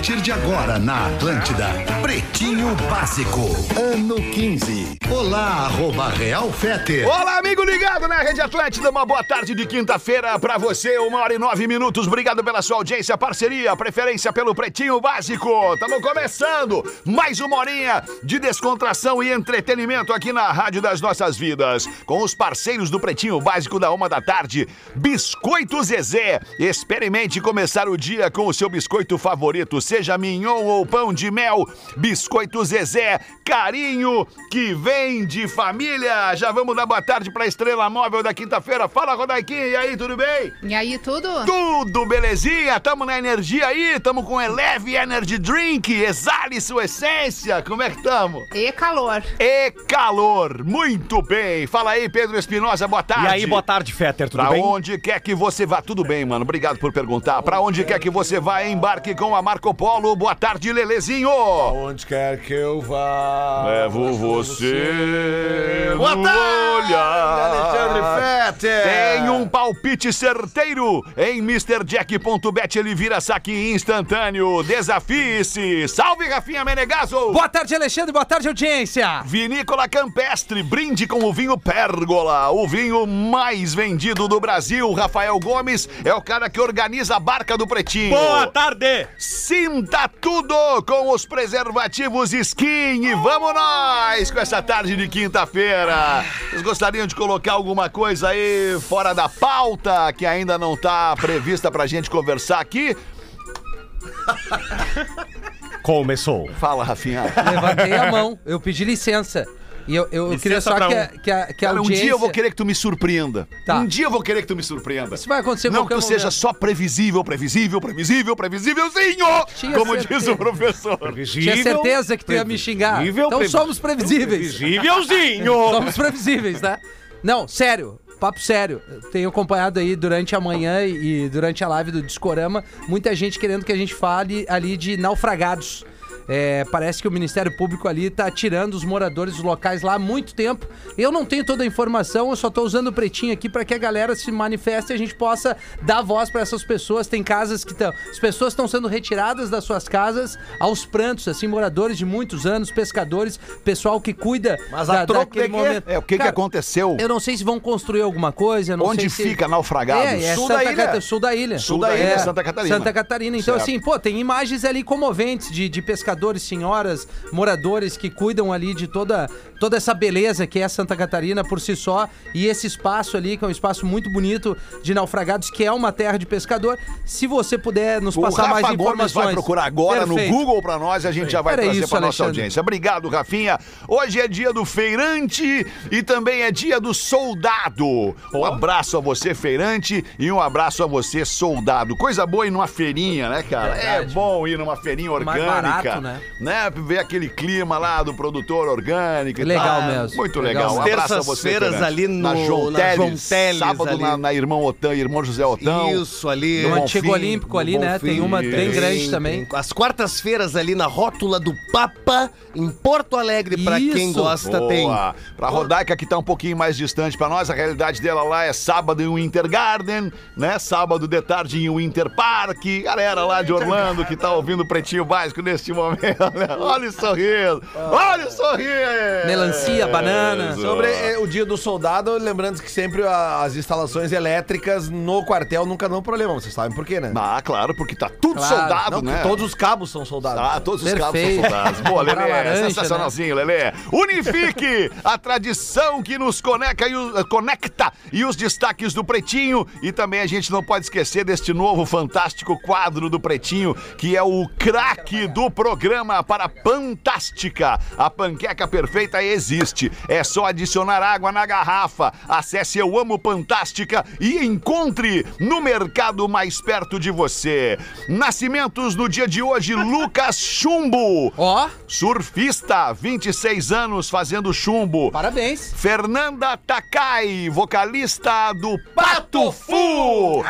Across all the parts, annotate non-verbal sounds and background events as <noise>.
Partir de agora na Atlântida, Pretinho Básico, ano 15. Olá, arroba Real Feter. Olá, amigo ligado na Rede Atlântida. Uma boa tarde de quinta-feira pra você. Uma hora e nove minutos. Obrigado pela sua audiência, parceria, preferência pelo Pretinho Básico. Estamos começando mais uma horinha de descontração e entretenimento aqui na Rádio das Nossas Vidas. Com os parceiros do Pretinho Básico da uma da tarde, Biscoito Zezé. Experimente começar o dia com o seu biscoito favorito, seja mignon ou pão de mel. Biscoito Zezé, carinho que vem de família. Já vamos dar boa tarde pra estrela móvel da quinta-feira. Fala, Rodaiquinha, e aí, tudo bem? E aí, tudo? Tudo belezinha? Tamo na energia aí? Tamo com Eleve Energy Drink. Exale sua essência. Como é que tamo? E calor. E calor. Muito bem. Fala aí, Pedro Espinosa, boa tarde. E aí, boa tarde, Fetter, tudo Pra bem? onde quer que você vá, tudo bem, mano. Obrigado por perguntar. Pra onde quer que você vá, embarque com a Marco Polo. Boa tarde, Lelezinho. Onde quer que eu vá. Levo você. Boa no tarde, olhar. Alexandre Fetter. Um palpite certeiro em MrJack.bet. Ele vira saque instantâneo. Desafie-se. Salve, Rafinha Menegaso. Boa tarde, Alexandre. Boa tarde, audiência. Vinícola Campestre, brinde com o vinho Pérgola, o vinho mais vendido do Brasil. Rafael Gomes é o cara que organiza a barca do Pretinho. Boa tarde! Sinta tudo com os preservativos Skin e vamos nós com essa tarde de quinta-feira. Vocês gostariam de colocar alguma coisa aí fora da pauta que ainda não tá prevista pra gente conversar aqui? Começou. Fala, Rafinha. Levantei a mão. Eu pedi licença. E eu, eu Licença queria só que, um. a, que, a, que a Cara, um audiência... dia eu vou querer que tu me surpreenda. Tá. Um dia eu vou querer que tu me surpreenda. Isso vai acontecer Não que tu seja momento. só previsível, previsível, previsível, previsívelzinho! Tinha como certeza. diz o professor. Tinha certeza que tu ia me xingar. Previsível, Então somos previsíveis. Previsívelzinho! <laughs> Somos previsíveis, tá? Não, sério. Papo sério, tenho acompanhado aí durante a manhã e e durante a live do Discorama, muita gente querendo que a gente fale ali de naufragados. É, parece que o Ministério Público ali tá tirando os moradores dos locais lá há muito tempo. Eu não tenho toda a informação, eu só tô usando o pretinho aqui para que a galera se manifeste e a gente possa dar voz para essas pessoas. Tem casas que estão. As pessoas estão sendo retiradas das suas casas aos prantos, assim, moradores de muitos anos, pescadores, pessoal que cuida Mas a troco daquele de quê? momento. É, o que que Cara, aconteceu? eu não sei se vão construir alguma coisa. eu Não Onde sei se- fica naufragados? É, é Sul Santa da ilha. Cata- sul da ilha. Sul da ilha, É, Santa Catarina. Santa Catarina. Então, Certo. assim, pô, tem imagens ali comoventes de, de pescadores, senhoras, moradores que cuidam ali de toda, toda essa beleza que é Santa Catarina por si só. E esse espaço ali, que é um espaço muito bonito de naufragados, que é uma terra de pescador. Se você puder nos O passar Rafa mais Gomes informações. vai procurar agora Perfeito. no Google pra nós e a gente já vai Era trazer pra nossa audiência. Obrigado, Rafinha. Hoje é dia do feirante e também é dia do soldado. Um abraço a você, feirante, e um abraço a você, soldado. Coisa boa ir numa feirinha, né, cara? É bom ir numa feirinha orgânica. Barato, né? Ver aquele clima lá do produtor orgânico e Legal tal. mesmo. Muito Legal. legal. Um abraço a você, Terças-feiras feirante. ali na no- João na Teles, João Teles sábado ali. na, na Irmão Otão, Irmão José Otão. Isso, ali. No No Antigo Bonfim, Olímpico ali, né? Bonfim, Tem uma bem grande também. Tem As quartas-feiras ali na rótula do Papa, em Porto Alegre, pra quem Isso. gosta, Boa. tem. Pra Rodaica, que tá um pouquinho mais distante pra nós, a realidade dela lá é sábado em Winter Garden, né? Sábado de tarde em Winter Park. Galera lá de Orlando que tá ouvindo o Pretinho Básico neste momento, né? <laughs> Olha o sorriso! Olha o sorriso! Melancia, banana. Sobre eh, o dia do soldado, lembrando que sempre a- as instalações elétricas no quartel nunca dão problema. Vocês sabem por quê, né? Ah, claro, porque tá tudo Claro. soldado, Não, que né? todos os cabos são soldados. Ah, todos os cabos são Perfeito. soldados. Boa, Lelê. laranja, sensacionalzinho, Lelê. Unifique, a tradição que nos conecta e, o- conecta e os destaques do Pretinho. E também a gente não pode esquecer deste novo fantástico quadro do Pretinho, que é o craque do programa para Fantástica. A panqueca perfeita existe. É só adicionar água na garrafa. Acesse Eu Amo Fantástica e encontre no mercado mais perto de você. Nascimentos no dia de hoje, <laughs> Lucas Chumbo. Ó, Surfista, 26 anos fazendo chumbo. parabéns. Fernanda Takai, vocalista do Pato Fu.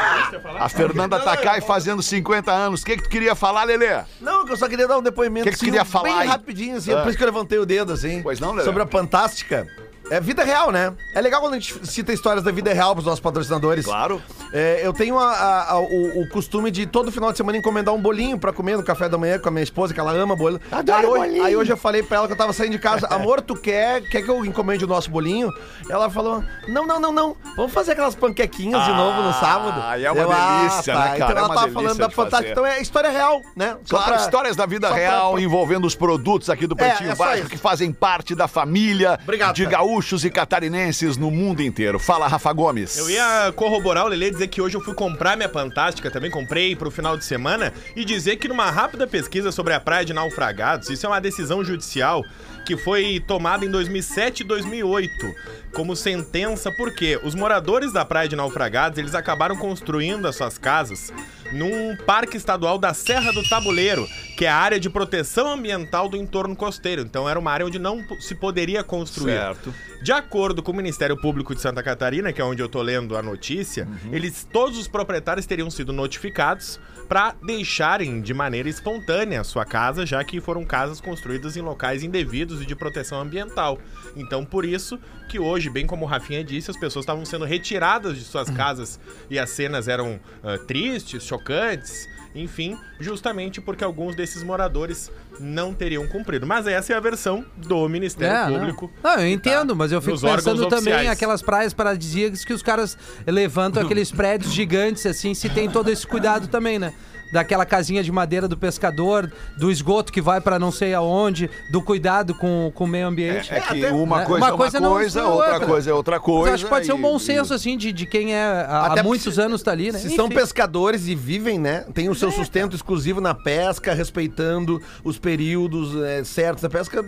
A Fernanda Takai fazendo 50 anos. O que, que tu queria falar, Lelê? Não, que eu só queria dar um depoimento. Que que tu assim, queria falar Bem aí? rapidinho, assim. Ah. Por isso que eu levantei o dedo, assim. Pois não, Lelê? Sobre a Fantástica. É vida real, né? É legal quando a gente cita histórias da vida real pros nossos patrocinadores. Claro. É, eu tenho a- a- a- o, o costume de todo final de semana encomendar um bolinho pra comer no café da manhã com a minha esposa, que ela ama bolo. aí, hoje, aí hoje eu falei pra ela que eu tava saindo de casa, <laughs> amor, tu quer, quer que eu encomende o nosso bolinho? Ela falou, não, não, não, não, vamos fazer aquelas panquequinhas de novo no sábado. Ah, é uma Eu, delícia, né, cara? Então É ela tava falando da. Fantástica, então é história real, né? Só Claro, pra- histórias da vida só pra- real envolvendo os produtos aqui do Pretinho é Básico que fazem parte da família Obrigado, de cara. Gaúchos e catarinenses no mundo inteiro. Fala, Rafa Gomes. Eu ia corroborar o Lelê e dizer que hoje eu fui comprar minha Fantástica, também comprei pro final de semana, e dizer que numa rápida pesquisa sobre a praia de Naufragados, isso é uma decisão judicial que foi tomada em 2007 e 2008 como sentença, porque os moradores da praia de Naufragados, eles acabaram construindo as suas casas num parque estadual da Serra do Tabuleiro, que é a área de proteção ambiental do entorno costeiro. Então era uma área onde não se poderia construir. Certo. De acordo com o Ministério Público de Santa Catarina, que é onde eu tô lendo a notícia, Uhum. eles todos os proprietários teriam sido notificados para deixarem de maneira espontânea a sua casa, já que foram casas construídas em locais indevidos e de proteção ambiental. Então, por isso que hoje, bem como o Rafinha disse, as pessoas estavam sendo retiradas de Uhum. suas casas e as cenas eram ah, tristes, chocantes, enfim, justamente porque alguns desses moradores não teriam cumprido. Mas essa é a versão do Ministério É, não. Público. Não, eu entendo, mas eu fico pensando também oficiais. aquelas praias paradisíacas que os caras levantam <laughs> aqueles prédios gigantes, assim, se tem todo esse cuidado também, né? Daquela casinha de madeira do pescador, do esgoto que vai pra não sei aonde, do cuidado com, com o meio ambiente. É que até- uma né? coisa Uma é uma coisa não coisa, exclui outra outra. coisa é outra coisa. acho que pode ser um e- bom e- senso, assim, de, de quem é há, Até há muitos porque anos tá ali, né? Se são Enfim. pescadores e vivem, né? Tem o seu sustento exclusivo na pesca, respeitando os períodos é, certos da pesca.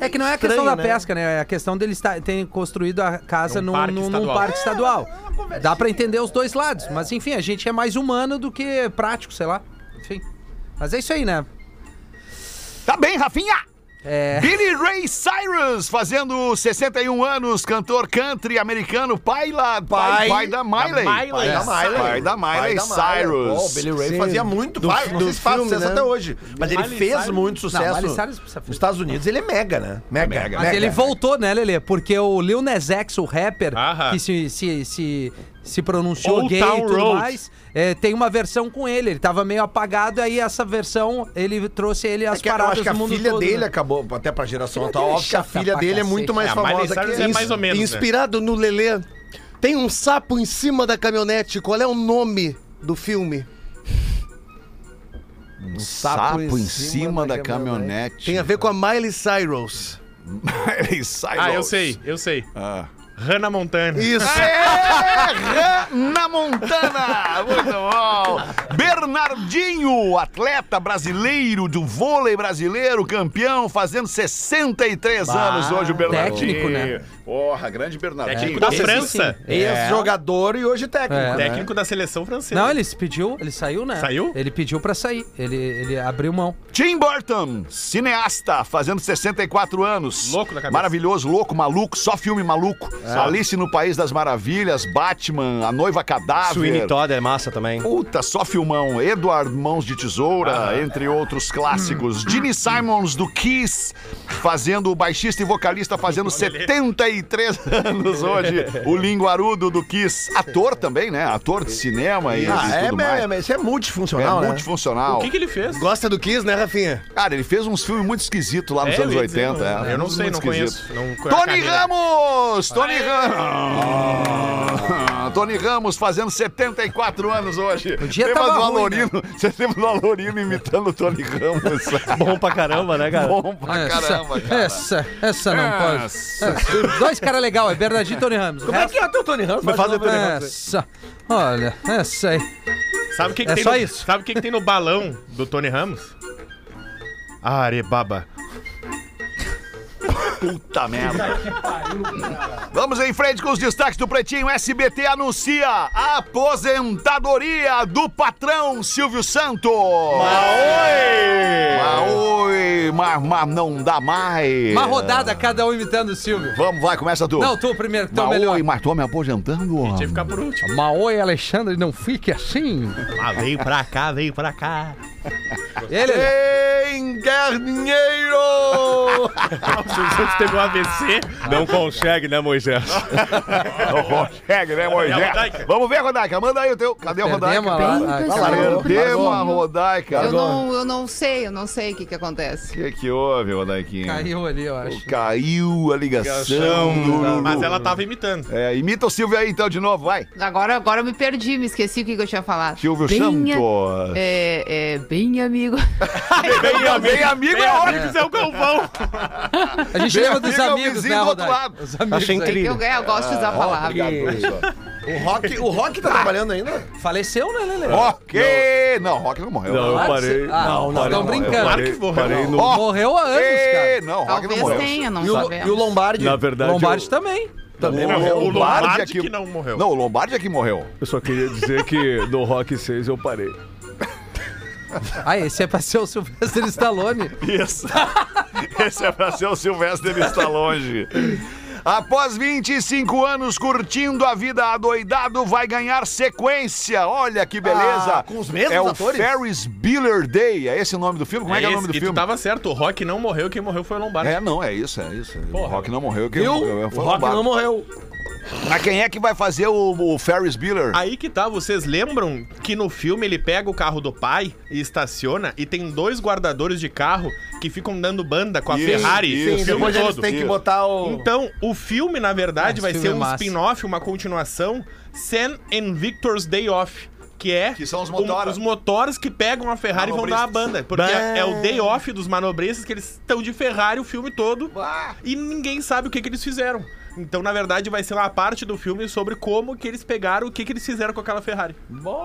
É que não é a Estranho, questão da né? pesca, né? É a questão deles ta- terem construído a casa Num num, parque num- num estadual. parque estadual. Dá pra entender os dois lados. Mas enfim, a gente é mais humano do que prático, sei lá. Enfim. Mas é isso aí, né? Tá bem, Rafinha! É. Billy Ray Cyrus, fazendo 61 anos, cantor country americano, pai, lá, pai, Pai pai da Miley. Miley. Pai da Miley, pai da Miley Pai Cyrus. Pô, o Billy Ray Sim, fazia muito, do- faz, não do se faz sucesso né? até hoje. Mas ele Miley fez Cyrus- muito sucesso. Miley Cyrus Nos Estados Unidos ele é mega, né? Mega. mega. Mas ele voltou, né, Lelê? Porque o Lil Nas X, o rapper, Aham. que se, se, se, se pronunciou Old gay Town e tudo Road. mais, é, tem uma versão com ele. Ele tava meio apagado, aí essa versão, ele trouxe ele às É que eu paradas acho que a do mundo filha todo, dele né? acabou, até pra geração Filha atual, dele é óbvio que a chata filha pra dele é cacete. muito mais É, a Miley famosa Cyrus que é mais ou menos, né? Inspirado no Lelê, tem um sapo em cima da caminhonete. Qual é o nome do filme? Um sapo, em cima da caminhonete. Tem a ver com a Miley Cyrus. <laughs> Miley Cyrus. Ah, eu sei, eu sei. Ah. Hannah Montana. Isso. <laughs> É, na Montana! Muito bom! Bernardinho, atleta brasileiro do vôlei brasileiro, campeão, fazendo 63 anos hoje o Bernardinho. técnico, né? Porra, grande Bernardinho. Técnico da França. sim. Ex-jogador e hoje técnico. É. né? Técnico da seleção francesa. Não, ele se pediu, ele saiu, né? Saiu? Ele pediu pra sair. Ele, ele abriu mão. Tim Burton, cineasta, fazendo 64 anos. Louco da cabeça. Maravilhoso, louco, maluco, só filme maluco. Alice no País das Maravilhas, Batman, A Noiva Cadáver. Sweeney Todd é massa também. Puta, só filmão. Edward Mãos de Tesoura, entre outros clássicos. Gene Simons do Kiss, fazendo o baixista e vocalista, fazendo 73 <laughs> anos hoje. O linguarudo do Kiss. Ator também, né? Ator de cinema e, Ah, e é, tudo é, mais. é, isso é É multifuncional, né? multifuncional. O que, que ele fez? Gosta do Kiss, né, Rafinha? Cara, ele fez uns filmes muito esquisitos lá nos É, anos ia dizer, 80. não- é. eu não sei, não conheço. Não, Tony Ramos! Tony Ramos! Tony Ramos fazendo 74 anos hoje. dia Lembra tava do ruim, Alorino? Você lembra do Alorino imitando o Tony Ramos? <laughs> Bom pra caramba, né, cara? Bom pra caramba, cara. essa, essa não pode. Essa. Essa. Dois caras legais, é Bernardinho e Tony Ramos. Como é que é o teu Tony Ramos? Me faz o Tony Ramos. Essa. Olha, essa aí. Sabe o que, que É tem só no, isso. Sabe o que, que tem no balão do Tony Ramos? Arebaba. Puta merda. Vamos em frente com os destaques do Pretinho. SBT anuncia a aposentadoria do patrão Silvio Santos. Maoi! Maoi, mas, mas não dá mais. Uma rodada, cada um imitando o Silvio. Vamos, vai, começa tu. Não, tu primeiro, tu é Maoi, melhor. mas tô me aposentando. Tinha que ficar por último. Maoi Alexandre, não fique assim. Ah, veio pra cá, veio pra cá. Ele, Em! O Santos teve um AVC. Não consegue, né, Moisés? <laughs> Não consegue, né, Moisés? Vamos ver, Rodaica. Manda aí o teu. Cadê a Rodaica? Perdemos a- Rodaica. Eu não, eu não sei, eu não sei o que que acontece. O que, que houve, Rodaiquinha? caiu ali, eu acho. Caiu a ligação. do- Mas ela tava imitando. É, imita o Silvio aí então de novo, vai. Agora, agora eu me perdi, me esqueci o que que eu tinha falado. Silvio Bem, Santos. É, é, bem amigo. <laughs> Bem, bem amigo é ótimo. Zé o Galvão. A gente Bem lembra dos é amigos, né, do lado. Os amigos Achei incrível. Eu, eu gosto de usar a palavra. Obrigado, professor. O Rock, o Rock tá trabalhando ainda? Faleceu, né, Lele? Rock! Não, Rock não morreu. Não, eu Ah, parei. ah, não, não, parei. tão não, brincando. eu Claro Parei, que morreu. parei no. Morreu há anos, cara. Não, Rock não Talvez morreu. tenha, não E o, e o Lombardi? Na verdade, Lombardi eu, também. também Não, morreu. o Lombardi é que não morreu. Não, o Lombardi é que morreu. eu só queria dizer que no Rock 6 eu parei. <laughs> Ah, esse é pra ser o Sylvester Stallone. Isso. <laughs> Esse é pra ser o Silvestre Stallone. Após 25 anos curtindo a vida adoidado, vai ganhar sequência. Olha que beleza. Ah, com os mesmos é o atores? Ferris Bueller Day. É esse o nome do filme? Como é, que é o nome do e filme? tu tava certo, o Rock não morreu, quem morreu foi o Lombardi. É, não, é isso, é isso. O Porra. Rock não morreu. Quem Viu? morreu O foi o Rock Lombardi. não morreu. Mas quem é que vai fazer o, o Ferris Bueller? Aí que tá, vocês lembram que no filme ele pega o carro do pai e estaciona e tem dois guardadores de carro que ficam dando banda com a Isso, Ferrari isso. o Sim, filme depois eles todo. têm que Isso. botar o... Então, o filme, na verdade, Ah, vai esse ser filme um é massa. spin-off, uma continuação, Sam and Victor's Day Off. Que é Que são os um- motora. os motores que pegam a Ferrari e vão dar a banda. Porque é, é o day off dos manobristas que eles estão de Ferrari o filme todo e ninguém sabe o que, que eles fizeram. Então, na verdade, vai ser uma parte do filme sobre como que eles pegaram, o que, que eles fizeram com aquela Ferrari.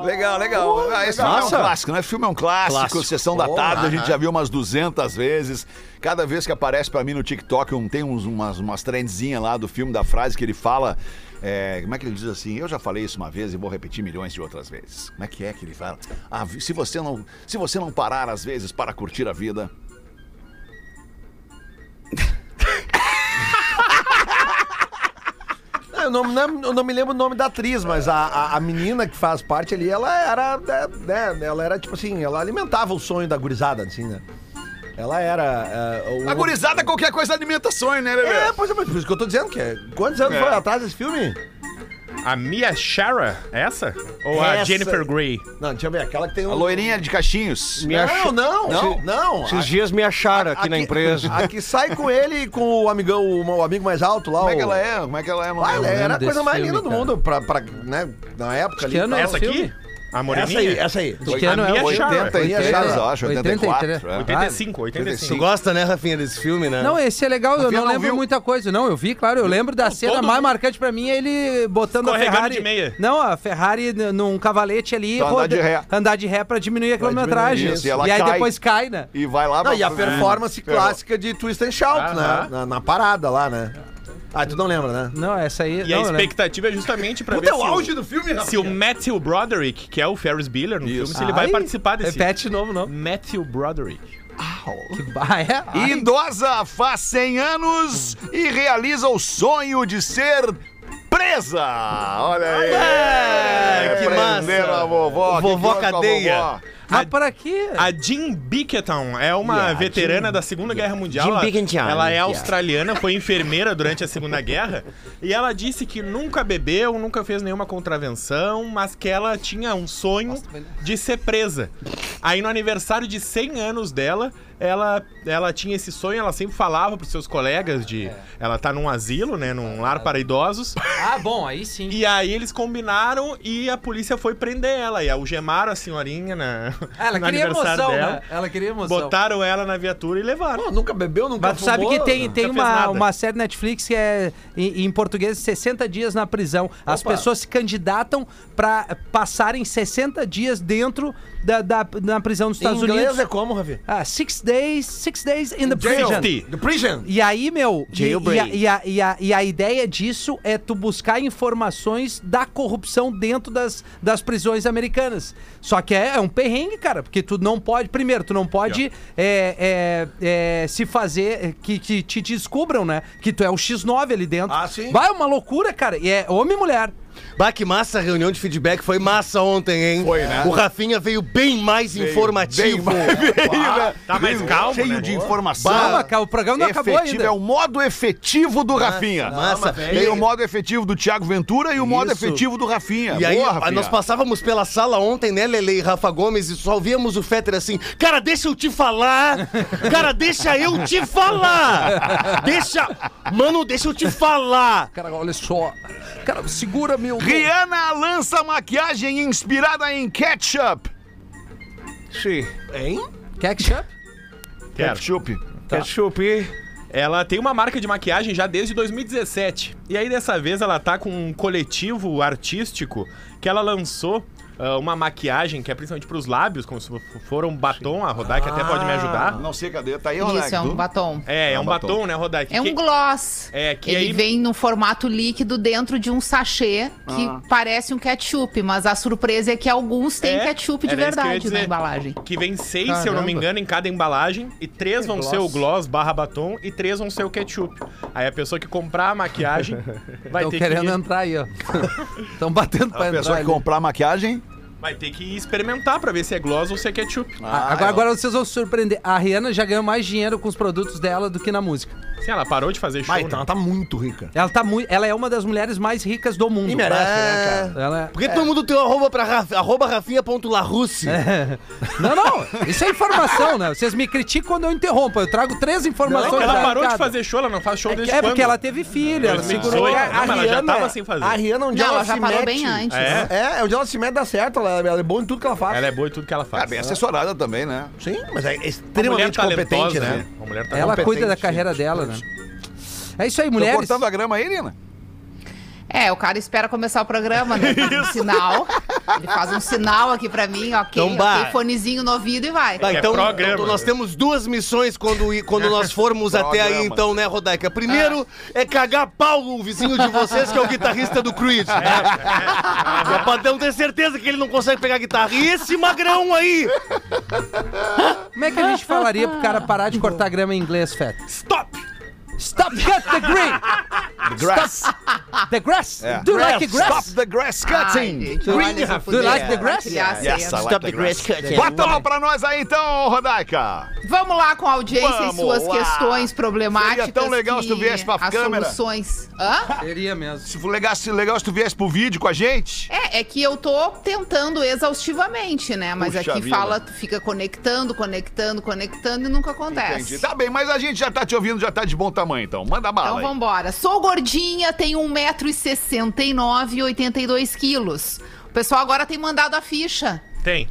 Legal, legal. Ah, Esse filme é um clássico, né? Filme é um clássico, Clássico. Sessão da Tarde, a gente já viu umas 200 vezes. Cada vez que aparece pra mim no TikTok, um, tem uns, umas, umas trendzinhas lá do filme, da frase que ele fala. é, como é que ele diz assim? Eu já falei isso uma vez e vou repetir milhões de outras vezes. Como é que é que ele fala? Ah, se, você não, se você não parar às vezes para curtir a vida. Eu não, não- eu não me lembro o nome da atriz, mas a, a, a menina que faz parte ali, ela era, né, né, ela era tipo assim, ela alimentava o sonho da gurizada, assim, né? Ela era... é, o- A gurizada, qualquer coisa alimenta sonho, né, Lelê? É, pois é, mas por isso que eu tô dizendo, que é... Quantos anos É. foi atrás desse filme? A Mia Shara, essa? Ou a Essa. Jennifer Grey? Não, deixa eu ver, aquela que tem A um... loirinha de cachinhos. Me Não, não, não, não. Esses dias me acharam aqui, na empresa. A que sai com ele e com o amigão, o, amigo mais alto lá. Como é que ela é? Como é que ela é? Não Ah, lembro. ela era a coisa mais filme, linda do cara. mundo, pra, pra, né, na época ali. Ano é Essa o aqui? filme? A moreninha? Essa aí, essa aí. De que ano é Mia o filme? Shara. 80 e 3, eu acho, 84. 83. é. 85, 85. Tu gosta, né, Rafinha, desse filme, né? Não, esse é legal, eu não lembro muita coisa. Não, eu vi, claro, eu lembro da cena mais marcante pra mim é ele botando a Ferrari. de meia. Não, a Ferrari num cavalete ali, andar de ré. andar de ré pra diminuir a quilometragem. e aí depois cai, né? E vai lá e a performance clássica de Twist and Shout, né? Na parada lá, né? Ah, tu não lembra, né? Não, essa aí. E não, a expectativa é justamente pra Puta, ver é o auge do filme, se o Matthew Broderick, que é o Ferris Bueller no filme, se ele vai Ai, participar desse. Repete de novo, não. Matthew Broderick. Que ba- é? Ai, Idosa faz 100 anos e realiza o sonho de ser presa. Olha aí. É, que Prenderam massa. a vovó. Vovó que a cadeia. vovó? Mas para quê? A Jean Bickerton é uma Yeah, veterana da Segunda Guerra Mundial. Jean Ela- Bickerton, Ela é yeah. australiana, foi enfermeira durante a Segunda Guerra. E ela disse que nunca bebeu, nunca fez nenhuma contravenção, mas que ela tinha um sonho de ser presa. Aí no aniversário de 100 anos dela, ela, ela tinha esse sonho, ela sempre falava pros seus colegas de... Ela tá num asilo, né, num lar para idosos. Ah, bom, aí sim. E aí eles combinaram e a polícia foi prender ela. E algemaram a senhorinha na, Ela no queria aniversário emoção, dela. né? Ela queria emoção. Botaram ela na viatura e levaram. Pô, nunca bebeu, nunca Mas tu sabe fumou? que tem, tem uma, uma série Netflix que é, em, em português, 60 dias na prisão. As Opa. pessoas se candidatam pra passarem 60 dias dentro da, da, na prisão dos Em Estados inglês Unidos. é como, Rafi? Ah, six days, six days in the Jail. prison. The prison. E aí, meu, e, e, a, Jailbreak. e, a, e, a, e a ideia disso é tu buscar informações da corrupção dentro das, das prisões americanas. Só que é, é um perrengue, cara, porque tu não pode. Primeiro, tu não pode é, é, é, se fazer é, que, que te descubram, né? Que tu é o X9 ali dentro. Ah, sim. Vai, uma loucura, cara. E é homem e mulher. Bah, que massa a reunião de feedback. Foi massa ontem, hein? Foi, né? O Rafinha veio bem mais informativo. <laughs> Tá mais calmo, Cheio né? de informação. Calma, cara, o programa não acabou Efetivo, ainda. É o modo efetivo do Rafinha. massa, velho. Tem o modo efetivo do Thiago Ventura e o modo Isso. efetivo do Rafinha. E aí, Boa, a- Rafinha. nós passávamos pela sala ontem, né, Lele e Rafa Gomes, e só ouvíamos o Fetter assim: Cara, deixa eu te falar! Cara, deixa eu te falar! Deixa. Mano, deixa eu te falar! Cara, olha só. Cara, segura meu. Rihanna lança maquiagem inspirada em ketchup. Sim. Hein? Ketchup? Quero. Ketchup. Ketchup. Ela tem uma marca de maquiagem já desde 2017. E aí, dessa vez, ela tá com um coletivo artístico que ela lançou ah, uma maquiagem que é principalmente pros lábios, como se for um batom. A Rodaica até pode me ajudar. Não sei cadê. Tá aí, Rodak. Isso, é um batom. É, é, É um batom. batom, né, Rodaica? É um gloss. É, que Ele aí- vem no formato líquido dentro de um sachê que Ah. parece um ketchup, mas a surpresa é que alguns têm É, ketchup de verdade na embalagem. Que vem seis, se eu não me engano, em cada embalagem. E três vão ser o gloss barra batom e três vão ser o ketchup. Aí a pessoa que comprar a maquiagem <laughs> vai Estão ter querendo que... entrar aí, ó. <laughs> Estão batendo pra A entrar. pessoa que ali. comprar maquiagem. Vai ter que experimentar pra ver se é gloss ou se é ketchup. Ah, agora, agora vocês vão se surpreender. A Rihanna já ganhou mais dinheiro com os produtos dela do que na música. Sim, ela parou de fazer show, então né? ela tá muito rica. Ela, tá muito, ela é uma das mulheres mais ricas do mundo. E merece, né, cara? Ela é- Por que todo mundo tem o arroba pra Raf... arroba rafinha.larussi? <laughs> Não, não. Isso é informação, né? Vocês me criticam quando eu interrompo. Eu trago três informações. Ela da parou de fazer show, ela não faz show desde É quando? porque ela teve filho, ela 2018. segurou. Não, mas ela já tava sem fazer. A Rihanna, onde Não, ela, ela já se parou mete... bem antes. É? É, é onde ela se mete dá certo. Ela, ela é boa em tudo que ela faz. Ela é boa em tudo que ela faz. Ah, bem assessorada também, né? Sim, mas é extremamente competente, né? Mulher Ela talentosa. cuida da carreira dela, né? É isso aí, Tô mulheres. cortando a grama aí, Nina? É, o cara espera começar o programa, né? <laughs> Faz um sinal. Ele faz um sinal aqui pra mim, ok, Então, bah. ok, fonezinho no ouvido e vai. Tá, É então, programa. então nós temos duas missões quando, quando nós formos até aí, então, né, Rodaica? Primeiro é cagar pau no vizinho de vocês, que é o guitarrista do Creed. né? É pra não ter certeza que ele não consegue pegar a guitarra. E esse magrão aí? Como é que a gente falaria pro cara parar de cortar grama em inglês, Feta? Stop! Stop cut the green! The grass. The grass! É. Do you like Stop grass? the grass cutting. se eu Do you like the grass? a Yes, cena. I like the grass. cutting. Bota lá pra nós aí então, Rodaica. Vamos lá com a audiência Vamos e suas lá. questões problemáticas. Seria tão legal se tu viesse pra as câmera. soluções. Hã? Seria mesmo. Se for legal, se legal se tu viesse pro vídeo com a gente. É, é que eu tô tentando exaustivamente, né? Mas Puxa aqui vida. fala, tu fica conectando, conectando, conectando e nunca acontece. Entendi. Tá bem, mas a gente já tá te ouvindo, já tá de bom tamanho, então. Manda bala Então aí. vambora. Sou gordinha, tenho 1,69m e 82 quilos. O pessoal agora tem mandado a ficha, Tem.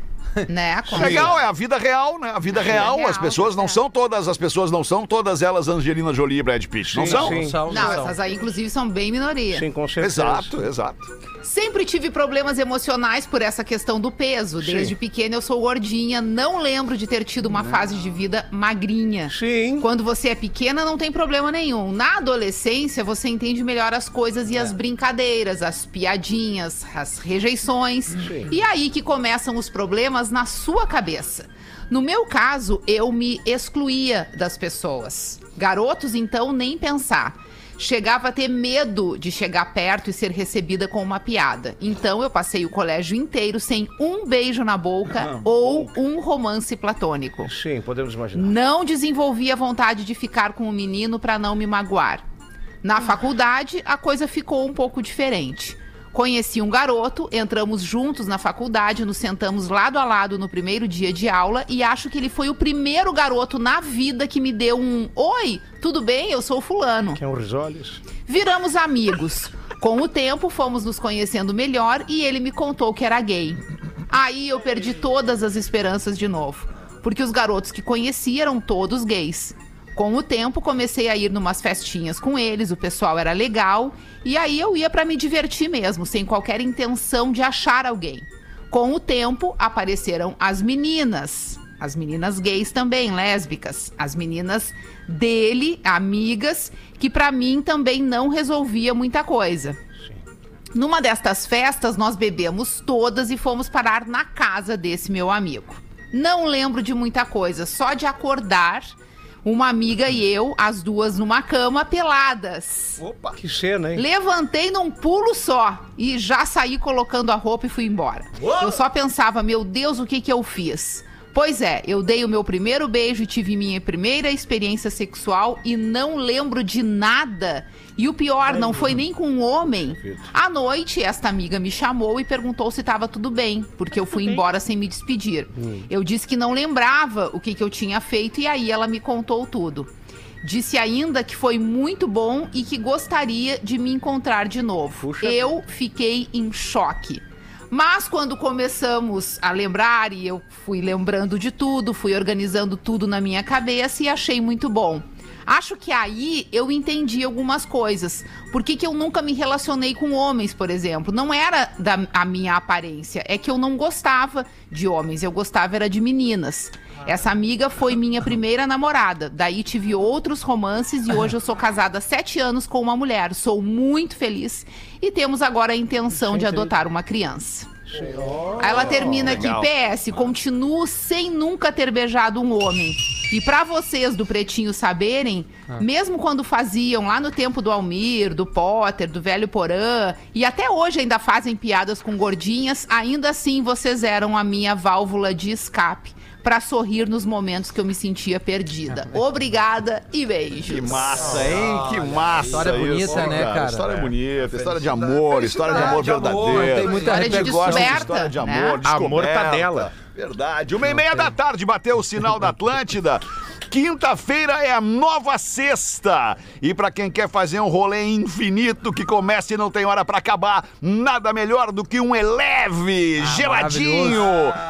Né? <laughs> Como- Legal, é a vida real, né? A vida real, real, as pessoas não é. são todas, as pessoas não são todas elas Angelina Jolie e Brad Pitt, não são? sim. São, Não, são. essas aí, inclusive, são bem minoria. Sim, com certeza. Exato, exato. Sempre tive problemas emocionais por essa questão do peso. Desde pequena eu sou gordinha, não lembro de ter tido uma fase de vida magrinha. Sim. Quando você é pequena, não tem problema nenhum. Na adolescência, você entende melhor as coisas e as brincadeiras, as piadinhas, as rejeições. E aí que começam os problemas na sua cabeça. No meu caso, eu me excluía das pessoas. Garotos, então, nem pensar. Chegava a ter medo de chegar perto e ser recebida com uma piada. Então eu passei o colégio inteiro sem um beijo na boca ou um romance platônico. Sim, podemos imaginar. Não desenvolvi a vontade de ficar com o menino para não me magoar. Na faculdade, a coisa ficou um pouco diferente. Conheci um garoto, entramos juntos na faculdade, nos sentamos lado a lado no primeiro dia de aula e acho que ele foi o primeiro garoto na vida que me deu um Oi, tudo bem? Eu sou o fulano. Quem os olhos? Viramos amigos. Com o tempo, fomos nos conhecendo melhor e ele me contou que era gay. Aí eu perdi todas as esperanças de novo, porque os garotos que conheci eram todos gays. Com o tempo, comecei a ir numas festinhas com eles, o pessoal era legal, e aí eu ia pra me divertir mesmo, sem qualquer intenção de achar alguém. Com o tempo, apareceram as meninas. As meninas gays também, lésbicas. As meninas dele, amigas, que pra mim também não resolvia muita coisa. Numa destas festas, nós bebemos todas e fomos parar na casa desse meu amigo. Não lembro de muita coisa, só de acordar uma amiga e eu, as duas numa cama, peladas. Que cena, hein? Levantei num pulo só e já saí colocando a roupa e fui embora. Eu só pensava, meu Deus, o que que eu fiz? Pois é, eu dei o meu primeiro beijo e tive minha primeira experiência sexual e não lembro de nada. E o pior, não foi nem com um homem. À noite, esta amiga me chamou e perguntou se estava tudo bem, porque eu fui embora sem me despedir. Eu disse que não lembrava o que, que eu tinha feito e aí ela me contou tudo. Disse ainda que foi muito bom e que gostaria de me encontrar de novo. eu fiquei em choque. Mas quando começamos a lembrar e eu fui lembrando de tudo, fui organizando tudo na minha cabeça e achei muito bom. Acho que aí eu entendi algumas coisas. Por que, que eu nunca me relacionei com homens, por exemplo? Não era da a minha aparência, é que eu não gostava de homens, eu gostava era de meninas. Essa amiga foi minha primeira namorada. Daí tive outros romances e hoje eu sou casada há sete anos com uma mulher. Sou muito feliz e temos agora a intenção de adotar uma criança. Aí ela termina aqui, PS, continuo sem nunca ter beijado um homem. E pra vocês do Pretinho saberem, mesmo quando faziam lá no tempo do Almir, do Potter, do Velho Porã, e até hoje ainda fazem piadas com gordinhas, ainda assim vocês eram a minha válvula de escape pra sorrir nos momentos que eu me sentia perdida. Obrigada e beijos. Que massa, hein? Que massa. História isso, bonita, né, cara? História bonita, história de amor, história de amor amor, verdadeiro. tem muita História de descoberta, história de né? amor, Amor descoberta. tá dela. Verdade. Uma e meia da tarde bateu o sinal da Atlântida. Quinta-feira é a nova sexta. E pra quem quer fazer um rolê infinito que comece e não tem hora pra acabar, nada melhor do que um Eleve geladinho.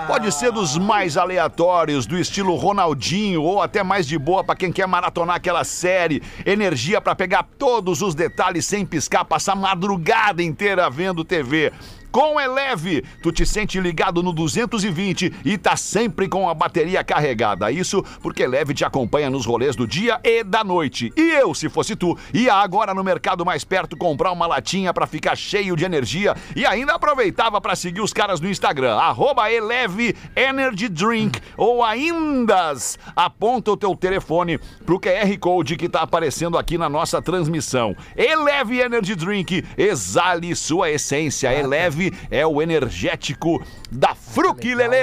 Pode ser dos mais aleatórios, do estilo Ronaldinho ou até mais de boa pra quem quer maratonar aquela série. Energia pra pegar todos os detalhes sem piscar, passar madrugada inteira vendo TV. Com Eleve, tu te sente ligado no 220 e tá sempre com a bateria carregada. Isso porque Eleve te acompanha nos rolês do dia e da noite. E eu, se fosse tu, ia agora no mercado mais perto comprar uma latinha pra ficar cheio de energia e ainda aproveitava pra seguir os caras no Instagram, arroba Eleve Energy Drink ou ainda aponta o teu telefone pro QR Code que tá aparecendo aqui na nossa transmissão. Eleve Energy Drink, exale sua essência. Eleve é o energético da Fruc Lelê.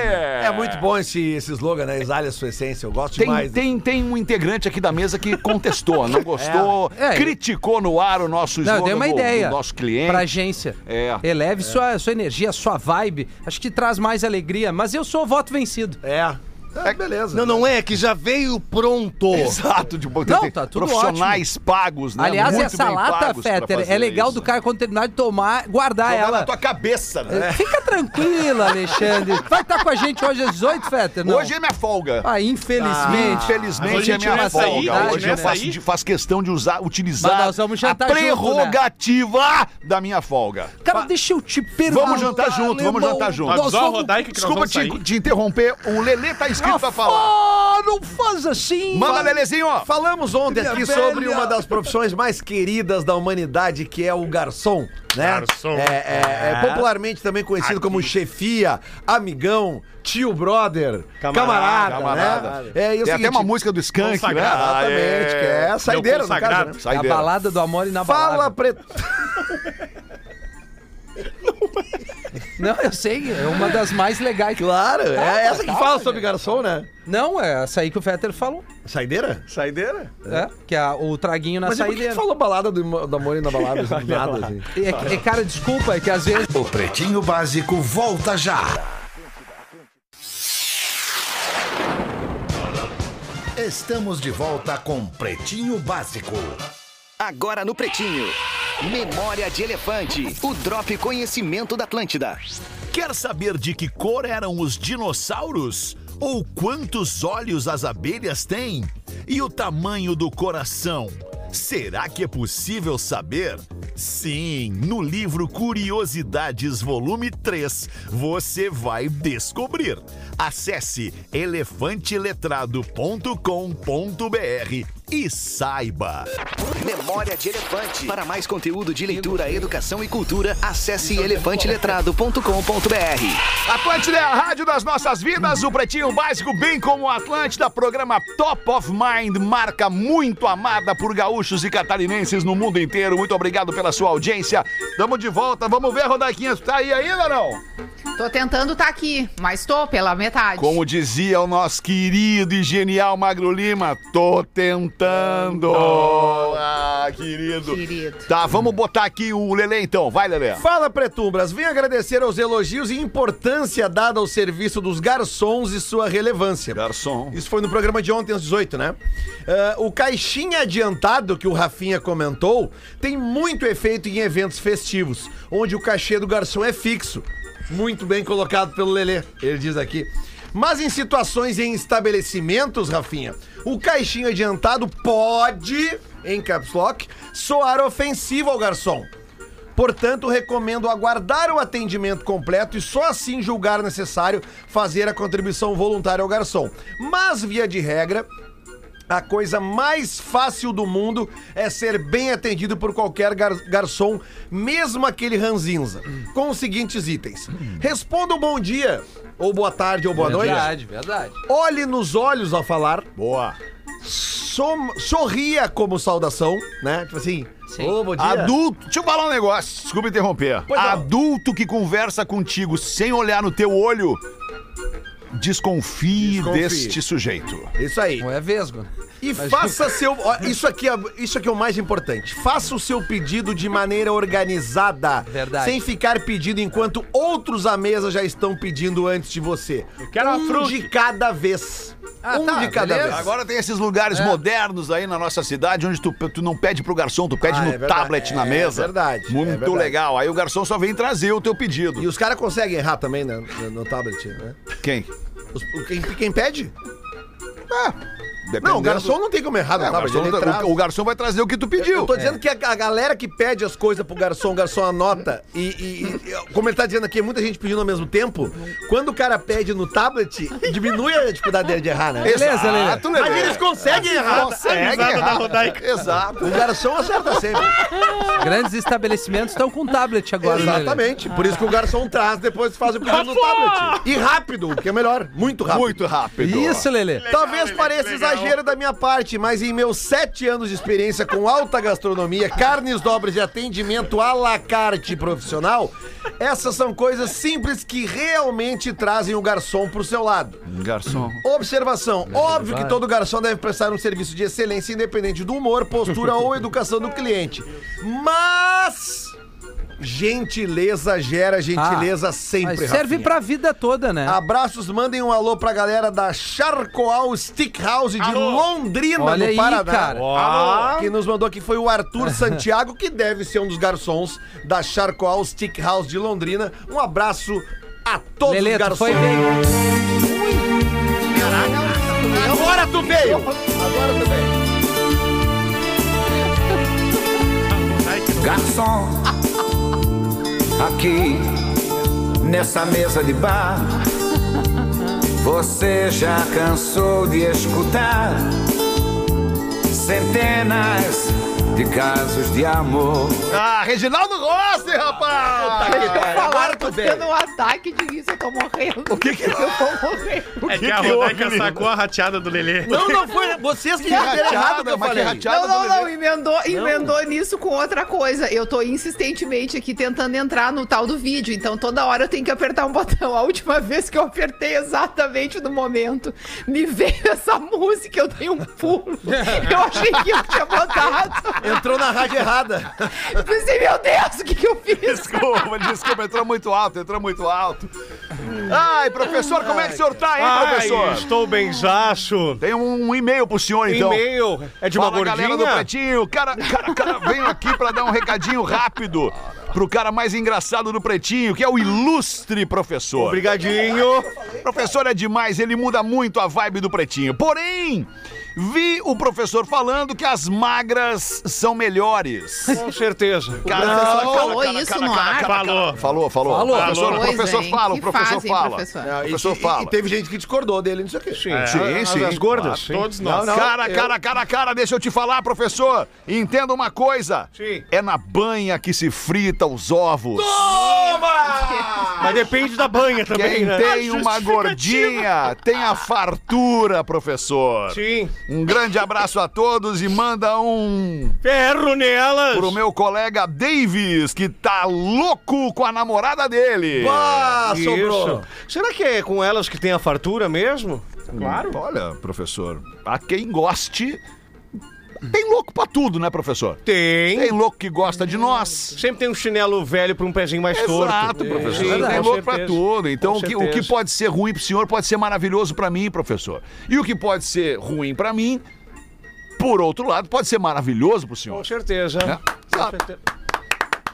É muito bom esse, esse slogan, né? Exale a sua essência. Eu gosto Tem, demais. tem, tem um integrante aqui da mesa que contestou, não <laughs> gostou, É. É, criticou no ar o nosso Não, eu slogan dei uma do- ideia do nosso cliente. pra agência. É. Eleve Sua, sua energia, sua vibe. Acho que traz mais alegria. Mas eu sou voto vencido. É. É, beleza. Não, não é, que já veio pronto. Exato, de Não, tá tudo profissionais pagos, né? Aliás, Muito essa lata, Fetter, é legal isso. do cara quando terminar de tomar, guardar Jogar ela. na tua cabeça, né? Fica tranquila, Alexandre. Vai estar com a gente hoje às 18, Fetter? Não. Hoje é minha folga. Ah, infelizmente. Infelizmente Mas hoje é minha folga. né? Hoje eu Vai faço, de- faço questão de usar, utilizar Mas nós vamos a jantar junto, né? prerrogativa da minha folga. Cara, deixa eu te perguntar. Vamos jantar junto, vamos jantar junto. Nós vamos- nós Desculpa te, te interromper, o Lelê tá inscrito pra falar. Ah, não faz assim. Manda, Lelezinho, ó. Falamos ontem Minha aqui velha. sobre uma das profissões mais queridas da humanidade, que é o garçom, né? Garçom. É, é- é popularmente também conhecido como chefia, amigão, tio brother, camarada, Camarada. né? É, e é o Tem até seguinte, uma música do Skank, né? Consagrado. Exatamente, que é a saideira, no caso, né? É a Saideira. balada do amor Fala, inabalável. preto. <laughs> Não, eu sei, é uma das mais legais. Claro, é essa que calma, fala gente. sobre garçom, né? Não, é essa aí que o Fetter falou. Saideira? Saideira? É, que é o traguinho na Mas e por que saideira. falou balada do, imo- do amor inabalável, assim, do nada, assim? É, é, cara, desculpa, é que às vezes. O Pretinho Básico volta já. Estamos de volta com Pretinho Básico. Agora no Pretinho. Memória de Elefante. O Drop Conhecimento da Atlântida. Quer saber de que cor eram os dinossauros? Ou quantos olhos as abelhas têm? E o tamanho do coração? Será que é possível saber? Sim, no livro Curiosidades, volume 3, você vai descobrir. Acesse elefanteletrado.com.br e saiba. Memória de Elefante. Para mais conteúdo de leitura, educação e cultura, acesse elefanteletrado.com.br. Atlântida é a rádio das nossas vidas, o Pretinho Básico, bem como o Atlântida, programa Top of Mind, marca muito amada por gaúchos e catarinenses no mundo inteiro. Muito obrigado pela sua audiência. Tamo de volta, vamos ver, Rodaquinha, tu tá aí ainda não? Tô tentando tá aqui, mas tô pela metade. Como dizia o nosso querido e genial Magro Lima, tô tentando. Ah, querido. Querido. Tá, vamos botar aqui o Lelê então. Vai, Lelê. Fala, Pretumbras. Vim agradecer aos elogios e importância dada ao serviço dos garçons e sua relevância. Garçom. Isso foi no programa de ontem, às 18, né? Ah, o caixinha adiantado que o Rafinha comentou tem muito efeito em eventos festivos, onde o cachê do garçom é fixo. Muito bem colocado pelo Lelê, ele diz aqui. Mas em situações em estabelecimentos, Rafinha, o caixinho adiantado pode, em caps lock, soar ofensivo ao garçom. Portanto, recomendo aguardar o atendimento completo e só assim julgar necessário fazer a contribuição voluntária ao garçom. Mas, via de regra, a coisa mais fácil do mundo é ser bem atendido por qualquer gar- garçom, mesmo aquele ranzinza, com os seguintes itens. Responda um bom dia, ou boa tarde, ou boa noite. Verdade, verdade. Olhe nos olhos ao falar. Boa. Som- sorria como saudação, né? Tipo assim, Sim. ô, bom dia. Adulto, deixa eu falar um negócio, desculpa interromper. Pois não. Adulto que conversa contigo sem olhar no teu olho, desconfie, Desconfie. deste sujeito. Isso aí. Não é vesgo. né? E faça seu. ó, isso, aqui é, isso aqui é o mais importante. Faça o seu pedido de maneira organizada. Verdade. Sem ficar pedindo enquanto outros à mesa já estão pedindo antes de você. quero uma um fruta. de cada vez. Ah, um tá, de cada beleza. vez. Agora tem esses lugares modernos aí na nossa cidade onde tu, tu não pede pro garçom, tu pede Ah, no é verdade. tablet na É mesa. verdade, é Muito verdade. legal. Aí o garçom só vem trazer o teu pedido. E os caras conseguem errar também né, no, no tablet, né? Quem? Os- quem, quem pede? Dependendo- Não, o garçom não tem como errar É, o, tablet. garçom, traz. o- o garçom vai trazer o que tu pediu. Eu tô dizendo que a, a galera que pede as coisas pro garçom, o garçom anota e, e- e- como ele tá dizendo aqui, muita gente pedindo ao mesmo tempo. Quando o cara pede no tablet, diminui a dificuldade dele de errar, né? Beleza. Exato, Lelê. Mas eles conseguem errar. Consegue errar. Exato. O garçom acerta sempre. Grandes estabelecimentos estão com tablet agora, né? Exatamente. Por isso que o garçom traz, depois faz o pedido no tablet. E rápido, o que é melhor. Muito rápido. Muito rápido. Isso, Lelê. Talvez pareça exagero da minha parte, mas em meus sete anos de experiência com alta gastronomia, carnes nobres e atendimento à la carte profissional, essas são coisas simples que realmente trazem o garçom pro seu lado. Garçom. Observação: óbvio que todo garçom deve prestar um serviço de excelência independente do humor, postura ou educação do cliente. Mas. Gentileza gera gentileza sempre, Mas serve Rafinha. pra vida toda, né? Abraços, mandem um alô pra galera da Charcoal Stick House de Londrina, Olha no aí, Paraná. cara. Alô. Quem nos mandou aqui foi o Arthur <laughs> Santiago, que deve ser um dos garçons da Charcoal Stick House de Londrina. Um abraço a todos Lelê, os garçons. foi bem. Agora tu veio! Agora tu veio. Garçom, aqui nessa mesa de bar, você já cansou de escutar centenas de casos de amor. Ah, Reginaldo Rossi, rapaz! Agora tu tô veio. tendo um ataque de isso, eu tô morrendo. O que que... Eu tô <laughs> morrendo. É que a Rodaica sacou a rateada do Lelê. Não, não foi. Vocês que entenderam errado o que eu que falei. Não, não, não, emendou, emendou nisso com outra coisa. Eu tô insistentemente aqui tentando entrar no tal do vídeo, então toda hora eu tenho que apertar um botão. A última <laughs> vez que eu apertei exatamente no momento, me veio essa música, eu dei um pulo. <laughs> Eu achei que eu tinha botado. Entrou na rádio errada. Eu pensei, meu Deus, o que, que eu fiz? Desculpa, desculpa, entrou muito alto, entrou muito alto. Ai, professor, como é que o senhor tá, hein, Ai, professor? estou benzaço. Tem um e-mail pro senhor, então. E-mail é de uma Fala, galera do gordinha? Pretinho. Cara, cara, cara, venho aqui pra dar um recadinho rápido. pro cara mais engraçado do Pretinho, que é o ilustre professor. Obrigadinho. Professor é demais, ele muda muito a vibe do Pretinho. Porém, vi o professor falando que as magras são melhores. <laughs> Com certeza. Cara, falou isso no ar? Falou. Falou, falou. Falou. O professor, o professor é, fala, o professor fazem, fala. professor? O professor fala. E, teve gente que discordou dele nisso aqui. Sim, Sim, sim. As gordas. Ah, sim. Todos nós. Não, cara, eu- cara, cara, cara, deixa eu te falar, professor. Entenda uma coisa. Sim. É na banha que se frita os ovos. Mas depende da banha também, Quem né? tem uma gordinha tem a fartura, professor. Sim. Um grande abraço a todos e manda um Ferro nelas. pro meu colega Davis, que tá louco com a namorada dele. Ah, sobrou. Isso. Será que é com elas que tem a fartura mesmo? Claro. Olha, professor, a quem goste. Tem louco pra tudo, né, professor? Tem. Tem louco que gosta de nós. Sempre tem um chinelo velho pra um pezinho mais torto. Exato, professor. Sim, Tem louco pra certeza. tudo. Então, o que, o que pode ser ruim pro senhor pode ser maravilhoso pra mim, professor. E o que pode ser ruim pra mim, por outro lado, pode ser maravilhoso pro senhor. Com certeza. É. Com Exato. certeza.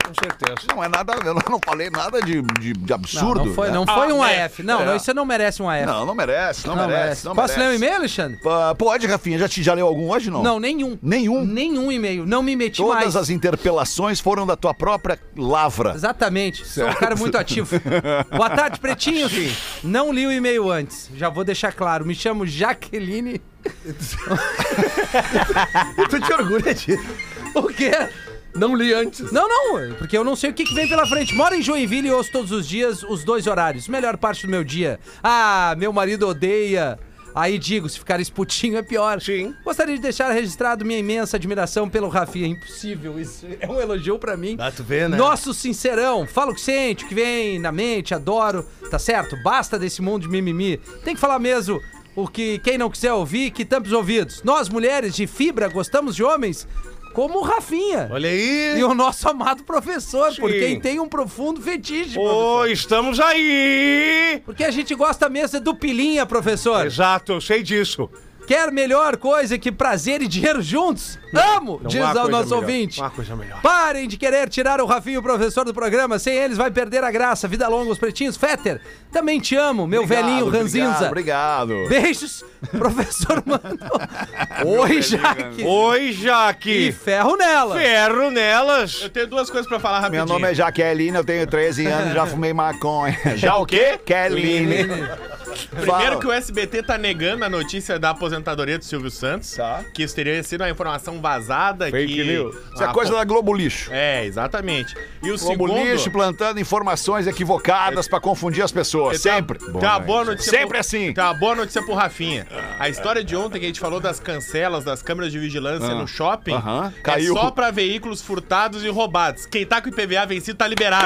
Com certeza. Não é nada, eu não falei nada de, de, de Não, absurdo. não foi, né? não foi um é. AF. Não, É. não, você não merece um AF. Não, não merece, não, merece. Não Posso ler um merece. e-mail, Alexandre? Ah, Pode, Rafinha, já, te, já leu algum hoje, não? Não, nenhum. Nenhum? Nenhum e-mail. Não me meti Todas mais. as interpelações foram da tua própria lavra. Exatamente. Sou um cara muito ativo. <laughs> Boa tarde, pretinhos. Não li o e-mail antes. Já vou deixar claro. Me chamo Jaqueline. <laughs> Tu te orgulha disso. <laughs> O quê? Não li antes. Não, não, porque eu não sei o que, que vem pela frente. Moro em Joinville e ouço todos os dias os dois horários. Melhor parte do meu dia. Ah, meu marido odeia. Aí digo, se ficar esputinho é pior. Sim. Gostaria de deixar registrado minha imensa admiração pelo Rafinha. Impossível, isso é um elogio pra mim. Ah, tu vê, né? Nosso sincerão, fala o que sente, o que vem na mente, adoro. Tá certo? Basta desse mundo de mimimi. Tem que falar mesmo o que quem não quiser ouvir, que tampe os ouvidos. Nós, mulheres de fibra, gostamos de homens como o Rafinha. Olha aí. E o nosso amado professor, Sim. por quem tem um profundo fetiche, Ô, professor. estamos aí! Porque a gente gosta mesmo é do pilinha, professor. Exato, eu sei disso. Quer melhor coisa que prazer e dinheiro juntos? Amo, Não diz ao nosso melhor. ouvinte. Há coisa melhor. Parem de querer tirar o Rafinho, o professor do programa. Sem eles vai perder a graça. Vida longa, os pretinhos. Fetter, também te amo, meu velhinho ranzinza. Obrigado. Beijos, <laughs> professor Mano. <laughs> Oi, Jaque. Oi, E Jaque. ferro nela. Ferro nelas. Eu tenho duas coisas pra falar Meu rapidinho. nome é Jaqueline, eu tenho 13 anos e já fumei maconha. <laughs> Já o quê? Keline. Primeiro que o SBT tá negando a notícia da aposentadoria do Silvio Santos. Tá. Que isso teria sido uma informação vazada. Fake que... news. Isso é Ah, coisa pô, da Globo Lixo. É, exatamente. E o Globo segundo... Lixo plantando informações equivocadas pra confundir as pessoas. Sempre. Tem uma boa notícia Sempre pro- assim. Tem uma boa notícia pro Rafinha. A história de ontem que a gente falou das cancelas, das câmeras de vigilância Ah. no shopping, Aham. é Caiu. só pra veículos furtados e roubados. Quem tá com o IPVA vencido tá liberado.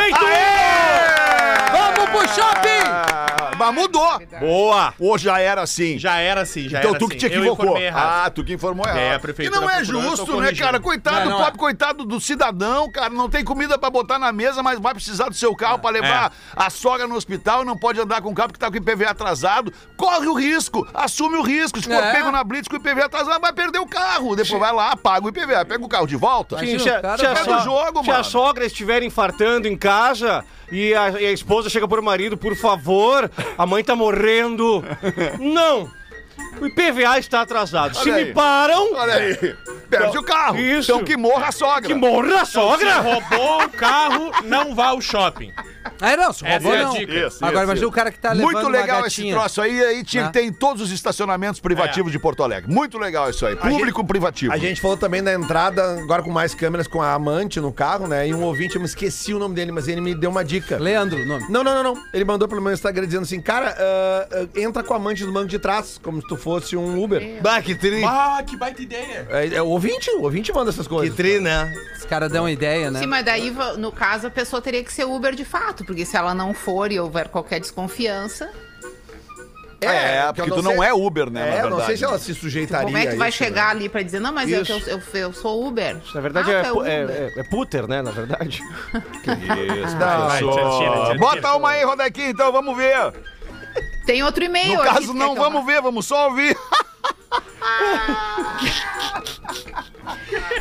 Vamos pro shopping! Ah, Mas mudou. Boa. Ou já era assim? Já era assim, já então era tu assim. que te Eu equivocou. informei errado. Ah, tu que informou errado. É, a prefeitura E não é procurou, eu tô justo, né, corrigindo. cara? Coitado Não, do não pobre, é. coitado do cidadão, cara. Não tem comida pra botar na mesa, mas vai precisar do seu carro pra levar a sogra no hospital não pode andar com o carro porque tá com o IPVA atrasado. Corre o risco, assume o risco. Se for É. pego na blitz com o IPVA atrasado, vai perder o carro. Depois vai lá, paga o IPVA, pega o carro de volta. Imagina, se, a, o cara se a vai so- jogo, se a mano. sogra estiver infartando em casa e a, e a esposa chega pro marido, por favor, a mãe tá morrendo. <laughs> Não! O IPVA está atrasado. se Olha me aí. param, Olha aí, perde o carro. Isso. Então que morra a sogra. que morra a Se sogra! roubou o carro, não vá ao shopping. Aí não, se Essa roubou é a não. dica. Isso, Agora isso, imagina isso. o cara que tá levando Muito uma legal esse troço aí, aí tinha Né? que ter em todos os estacionamentos privativos de Porto Alegre. Muito legal isso aí. Público privativo. A gente falou também da entrada, agora com mais câmeras, com a amante no carro, né? E um ouvinte, eu me esqueci o nome dele, mas ele me deu uma dica. Leandro, o nome. Não, não, não, não. Ele mandou pelo meu Instagram dizendo assim, cara, ah, ah, entra com a amante no banco de trás, como se tu fosse um Uber. Bah, que tri. Ah, que baita ideia. É, é o ouvinte, o ouvinte manda essas Que coisas. tri, né? Os caras dão uma ideia, né? Sim, mas daí, no caso, a pessoa teria que ser Uber de fato, porque se ela não for e houver qualquer desconfiança, É, porque tu não é Uber, né? É, na eu não verdade. sei se ela se sujeitaria como é que a vai isso, chegar né? ali pra dizer, não, mas é que eu, Isso. eu, eu sou Uber. Na verdade Ah, é, tu Uber. é, é, é puter, né? Na verdade. <laughs> Vai, tira, tira, tira, tira. Bota uma aí, Rodequinho, então vamos ver. Tem outro e-mail No caso, não vamos ver, vamos só ouvir. <laughs>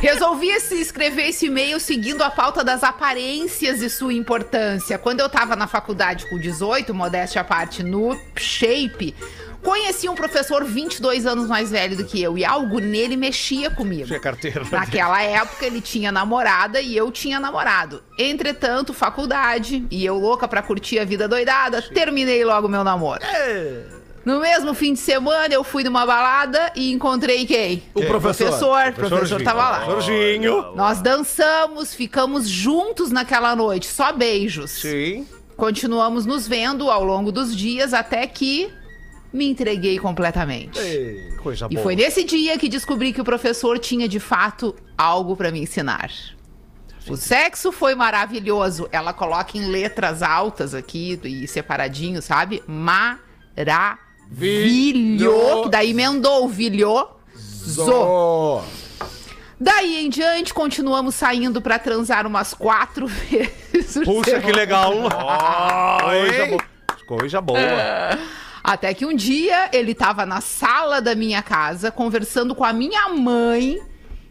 Resolvi esse- escrever esse e-mail seguindo a pauta das aparências e sua importância. Quando eu tava na faculdade com 18, modéstia à parte, no Shape, conheci um professor 22 anos mais velho do que eu e algo nele mexia comigo. Tinha carteira. Naquela época ele tinha namorada e eu tinha namorado. Entretanto, faculdade e eu louca pra curtir a vida doidada, terminei logo meu namoro. No mesmo fim de semana eu fui numa balada e encontrei quem? O professor. Professor, o professor tava lá. Professorzinho. Nós dançamos, ficamos juntos naquela noite, só beijos. Sim. Continuamos nos vendo ao longo dos dias até que me entreguei completamente. Coisa E boa. foi nesse dia que descobri que o professor tinha de fato algo pra me ensinar. O sexo foi maravilhoso. Ela coloca em letras altas aqui e separadinho, sabe? Maravilho. Que daí emendou o vilho. Zo. Daí em diante, continuamos saindo pra transar umas quatro <laughs> vezes. Puxa, que legal. Coisa boa. Coisa <laughs> boa. Até que um dia ele tava na sala da minha casa conversando com a minha mãe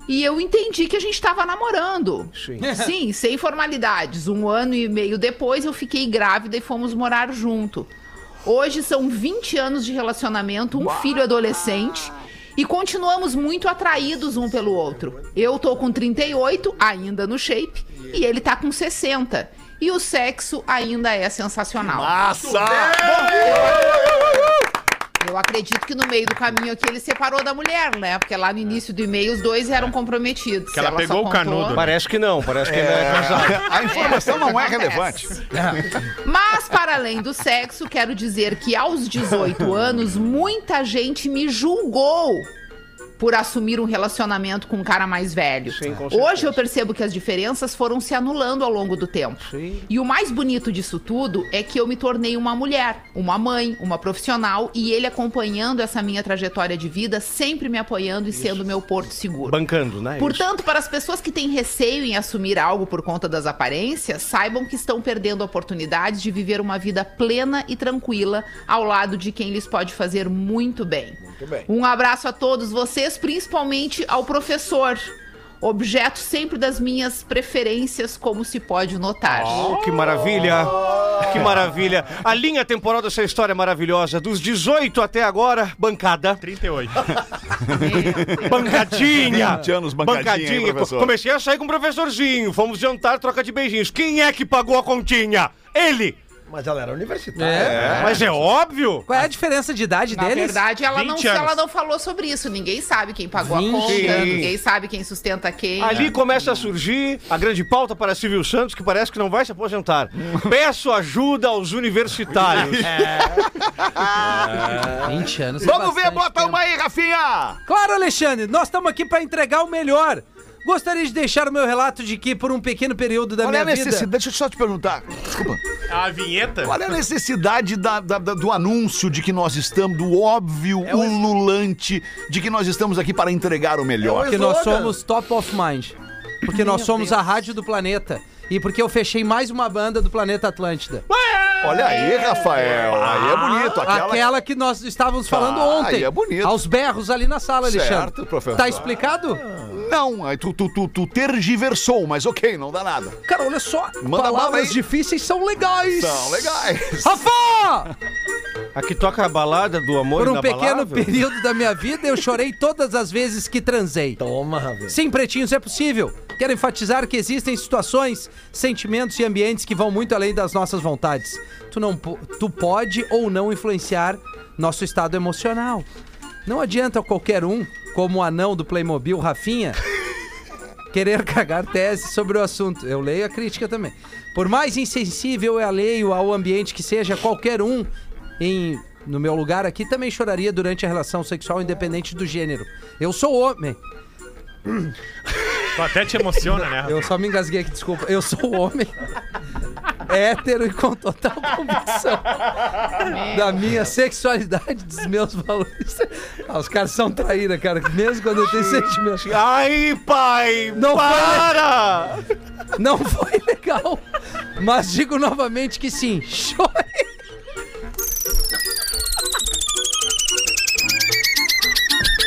e eu entendi que a gente tava namorando. Sim. <laughs> Sim, sem formalidades. Um ano e meio depois eu fiquei grávida e fomos morar junto. Hoje são 20 anos de relacionamento, um filho adolescente. E continuamos muito atraídos um pelo outro. Eu tô com 38, ainda no shape, e ele tá com 60. E o sexo ainda é sensacional. Massa! Eu acredito que no meio do caminho aqui ele separou da mulher, né? Porque lá no início do e-mail os dois eram comprometidos. Que ela só pegou o canudo. Parece que não, parece que ele é casado. A informação não é relevante. <laughs> Mas, para além do sexo, quero dizer que aos 18 anos, muita gente me julgou por assumir um relacionamento com um cara mais velho. Sim. Hoje eu percebo que as diferenças foram se anulando ao longo do tempo. Sim. E o mais bonito disso tudo é que eu me tornei uma mulher, uma mãe, uma profissional e ele acompanhando essa minha trajetória de vida, sempre me apoiando e sendo meu porto seguro. Bancando, né? Portanto, para as pessoas que têm receio em assumir algo por conta das aparências, saibam que estão perdendo oportunidades de viver uma vida plena e tranquila ao lado de quem lhes pode fazer muito bem. Um abraço a todos vocês, principalmente ao professor. Objeto sempre das minhas preferências, como se pode notar. Oh, que maravilha! Que maravilha! A linha temporal dessa história é maravilhosa. Dos 18 até agora, bancada. 38. Bancadinha! 20 anos bancadinha, hein, professor? Comecei a sair com o professorzinho. Fomos jantar, troca de beijinhos. Quem é que pagou a continha? Ele! Mas ela era universitária. É. Mas é óbvio! Qual é a diferença de idade Na deles? verdade, ela não, 20 anos. ela não falou sobre isso. Ninguém sabe quem pagou 20. a conta, Sim. ninguém sabe quem sustenta quem. Ali começa a surgir a grande pauta para Silvio Santos, que parece que não vai se aposentar. <laughs> Peço ajuda aos universitários. 20 anos. é Vamos ver, bastante bota tempo. uma aí, Rafinha! Claro, Alexandre, nós estamos aqui para entregar o melhor. Gostaria de deixar o meu relato de que, por um pequeno período da Qual é minha a vida... necessidade? Deixa eu só te perguntar. Desculpa. A vinheta? Qual é a necessidade da- da- da- do anúncio de que nós estamos, do óbvio, ululante, de que nós estamos aqui para entregar o melhor? Porque nós somos top of mind. Porque nós somos a rádio do planeta. E porque eu fechei mais uma banda do planeta Atlântida. Olha aí, Rafael. Aí é bonito. Aquela, Aquela que nós estávamos falando Ah, ontem. aí é bonito. Aos berros ali na sala, Certo, Alexandre. professor. Tá explicado? Não, aí tu, tu, tu, tu tergiversou, mas ok, não dá nada. Cara, olha só. Manda palavras difíceis são legais. São legais. Rafa! Aqui toca a balada do amor Por um pequeno período da minha vida, eu chorei todas as vezes que transei. Toma, Rafinha. Sim, pretinhos, é possível. Quero enfatizar que existem situações, sentimentos e ambientes que vão muito além das nossas vontades. Tu, não, tu pode ou não influenciar nosso estado emocional. Não adianta qualquer um, como o anão do Playmobil, Rafinha, querer cagar tese sobre o assunto. Eu leio a crítica também. Por mais insensível e alheio ao ambiente que seja, qualquer um em no meu lugar aqui também choraria durante a relação sexual independente do gênero. Eu sou homem. Tu até te emociona, né? Eu só me engasguei aqui, desculpa. Eu sou homem. Hétero e com total convicção da minha sexualidade, dos meus valores. Ah, os caras são traíra, cara, mesmo quando eu tenho sentimento. Ai, pai! Não foi- para! <laughs> Não foi legal, mas digo novamente que sim, chore.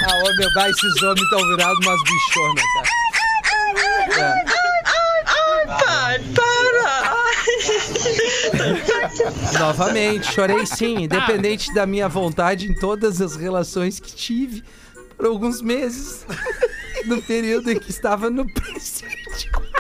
Ah, ô meu, vai, esses homens estão virados umas bichonas, cara. Pai, <laughs> Novamente, chorei sim, independente da minha vontade em todas as relações que tive por alguns meses, no período em que estava no presídio. <laughs>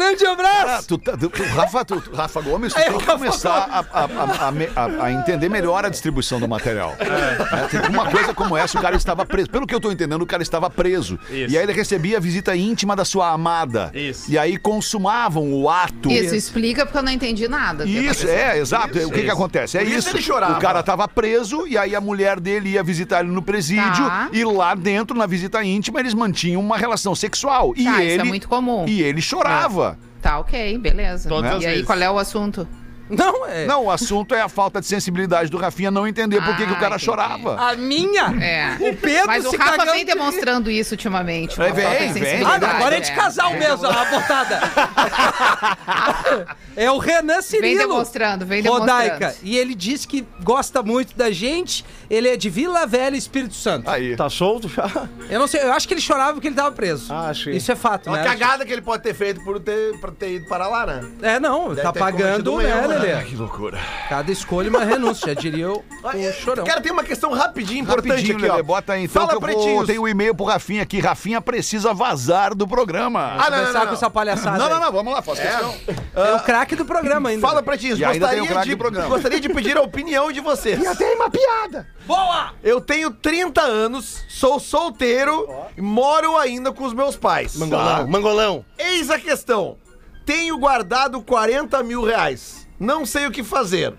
Grande Ah, abraço! tu, tá- tu- tu- Rafa, tu- tu- Rafa Gomes, tu É, tem que Rafa começar a, a- a- a me- a- a entender melhor a distribuição do material. É, tem uma coisa como essa, o cara estava preso. Pelo que eu tô entendendo, o cara estava preso. Isso. E aí ele recebia a visita íntima da sua amada. Isso. E aí consumavam o ato. Isso, explica porque eu não entendi nada. Isso, é, exato. o que que acontece? É Por isso isso. ele chorava. O cara tava preso e aí a mulher dele ia visitar ele no presídio Tá. e lá dentro, na visita íntima, eles mantinham uma relação sexual. E Tá, ele, isso é muito comum. E ele chorava. Tá, ok, beleza. Todas as e aí, vezes. qual é o assunto? Não, é. Não, o assunto é a falta de sensibilidade do Rafinha não entender por que, que o Ah, cara entendi. chorava. A minha? É. O Pedro Mas o se Rafa cagando vem demonstrando isso ultimamente. uma É, vem, falta de vem. sensibilidade, Ah, agora é de casal mesmo, a botada. <laughs> é o Renan Cirilo. Vem demonstrando, vem Rodaica. demonstrando. E ele diz que gosta muito da gente. Ele é de Vila Velha, Espírito Santo. Aí. Tá solto já? Eu não sei, eu acho que ele chorava porque ele tava preso. Ah, achei. Isso é fato, É uma né? cagada que ele pode ter feito por ter, pra ter ido para lá, né? É, não, Deve tá ter pagando, um né, erro, né? Lelê? Que loucura. Cada escolha uma renúncia, já diria o, o chorão. Cara, tem uma questão rapidinho, importante Rapidinho, aqui, ó. Lelê, bota aí então Fala, que eu vou, pretinhos. tem o e-mail pro Rafinha aqui. Rafinha precisa vazar do programa. Ah, não, Começar não, com não. essa palhaçada. não, não, aí. não, vamos lá, faça questão. É o craque do programa ainda. Fala, pretinhos, E ainda tem o gostaria craque de, do programa. gostaria de pedir a opinião de vocês. Tem uma piada. Boa! Eu tenho 30 anos, sou solteiro e moro ainda com os meus pais. Mangolão, mangolão. Eis a questão. Tenho guardado 40 mil reais. Não sei o que fazer.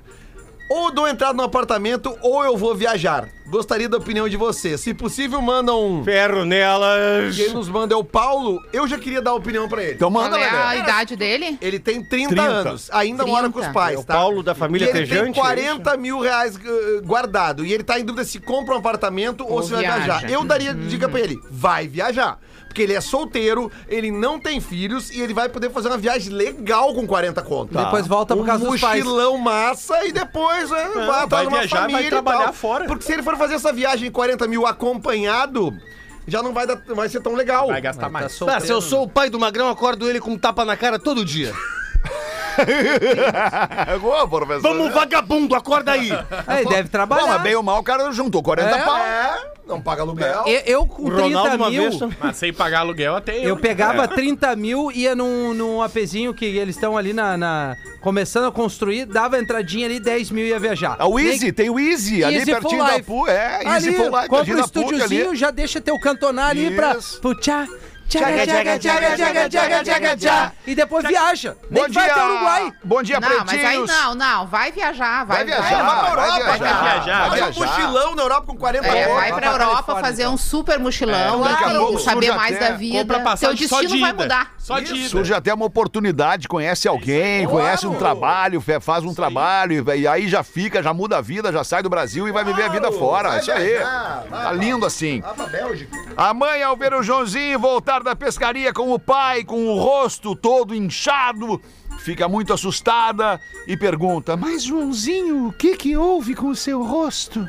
Ou dou entrada no apartamento ou eu vou viajar. Gostaria da opinião de vocês. Se possível, manda um. Ferro nelas. Quem nos manda é o Paulo. Eu já queria dar a opinião pra ele. Então manda, Qual é a Lelê. idade dele? Ele tem 30, 30. anos, ainda mora com os 30. pais, É o tá? Paulo da família E ele Tejante, tem 40 mil reais eh, guardado. E ele tá em dúvida se compra um apartamento ou, Ou se vai viaja. viajar. Eu daria dica pra ele: vai viajar. Porque ele é solteiro, ele não tem filhos e ele vai poder fazer uma viagem legal com 40 conto. Depois volta por um causa dos pais. mochilão massa e depois é, vai, vai viajar, vai família trabalhar fora. Porque se ele for fazer essa viagem em 40 mil acompanhado, já não vai, dar, vai ser tão legal. Vai gastar Tá mais. solteiro. Ah, se eu sou o pai do Magrão, acordo ele com um tapa na cara todo dia. <laughs> <laughs> Boa, professor. Vamos, vagabundo, acorda aí. Aí deve Bom, trabalhar. mas bem ou mal, o cara juntou 40 É. pau. É, não paga aluguel. Eu, eu com O Ronaldo 30 uma mil. Mas sem pagar aluguel até eu. eu né? pegava 30 mil, ia num, num apezinho que eles estão ali na, na- começando a construir, dava entradinha ali, 10 mil ia viajar. A o Easy, tem o Easy, ali Easy pertinho for da life. PUC. É, Easy ali, for Life, compra pertinho um da PUC estúdiozinho, já deixa teu cantonar ali pra... Isso. Pro tchá, tchaga, tchaga, tchaga, tchaga, tchaga, tchaga, tchaga, e depois viaja. Nem Bom que vai dia, até o Uruguai. Bom dia, Não, mas aí pretinhos. não, não. Vai viajar, vai, Vai viajar, vai pra vai Europa, viajar, vai viajar, vai Fazer um viajar. mochilão na Europa com 40 É, vai vai pra pra Europa Califórnia, fazer então. um super mochilão, É, daqui a e pouco saber surge mais até- da vida. Compra Seu passagem só destino de vai ida. mudar. Só de ida. Surge até uma oportunidade, conhece alguém, conhece um trabalho, fe- faz um trabalho, e aí já fica, já muda a vida, já sai do Brasil e vai viver a vida fora. vai Isso aí. viajar, vai, Tá lindo assim. Vai pra Bélgica. A mãe, ao ver o Joãozinho voltar da pescaria com o pai, com o rosto todo inchado, fica muito assustada e pergunta: Mas, Joãozinho, o que que houve com o seu rosto?